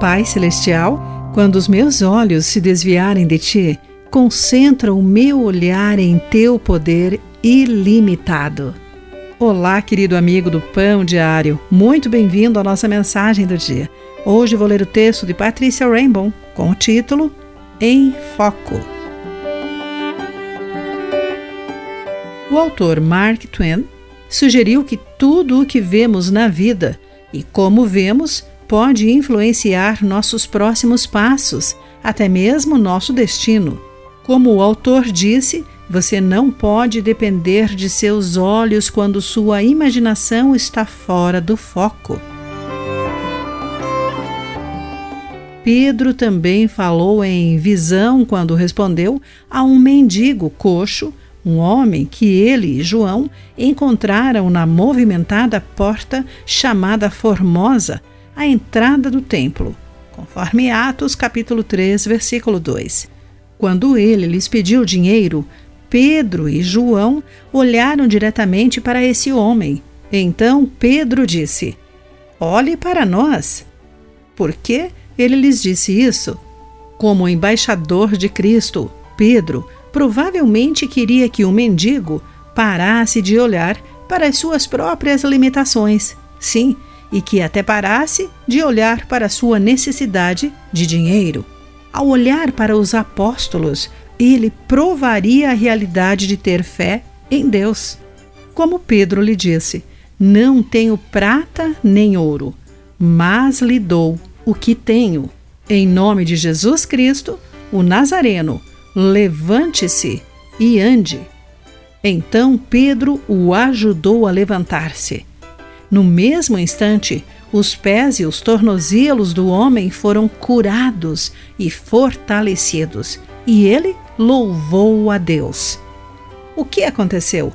Pai Celestial, quando os meus olhos se desviarem de ti, concentra o meu olhar em teu poder ilimitado. Olá, querido amigo do Pão Diário, muito bem-vindo à nossa mensagem do dia. Hoje vou ler o texto de Patrícia Rainbow com o título Em Foco. O autor Mark Twain sugeriu que tudo o que vemos na vida e como vemos pode influenciar nossos próximos passos, até mesmo nosso destino. Como o autor disse, você não pode depender de seus olhos quando sua imaginação está fora do foco. Pedro também falou em visão quando respondeu a um mendigo coxo, um homem que ele e João encontraram na movimentada porta chamada Formosa, à entrada do templo, conforme Atos capítulo 3, versículo 2. Quando ele lhes pediu dinheiro, Pedro e João olharam diretamente para esse homem. Então Pedro disse: Olhe para nós. Por que ele lhes disse isso? Como embaixador de Cristo, Pedro provavelmente queria que o mendigo parasse de olhar para as suas próprias limitações. Sim, e que até parasse de olhar para sua necessidade de dinheiro. Ao olhar para os apóstolos, ele provaria a realidade de ter fé em Deus. Como Pedro lhe disse: Não tenho prata nem ouro, mas lhe dou o que tenho. Em nome de Jesus Cristo, o Nazareno, levante-se e ande. Então Pedro o ajudou a levantar-se. No mesmo instante, os pés e os tornozelos do homem foram curados e fortalecidos, e ele louvou a Deus. O que aconteceu?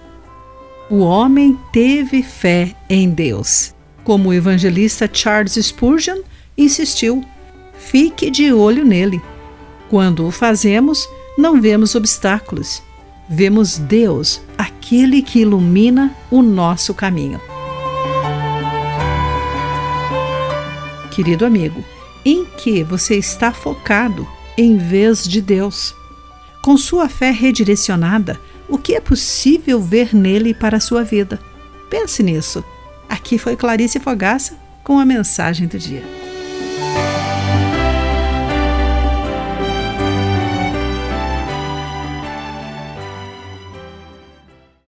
O homem teve fé em Deus. Como o evangelista Charles Spurgeon insistiu, fique de olho nele. Quando o fazemos, não vemos obstáculos, vemos Deus, aquele que ilumina o nosso caminho. Querido amigo, em que você está focado em vez de Deus? Com sua fé redirecionada, o que é possível ver nele para a sua vida? Pense nisso. Aqui foi Clarice Fogaça com a mensagem do dia.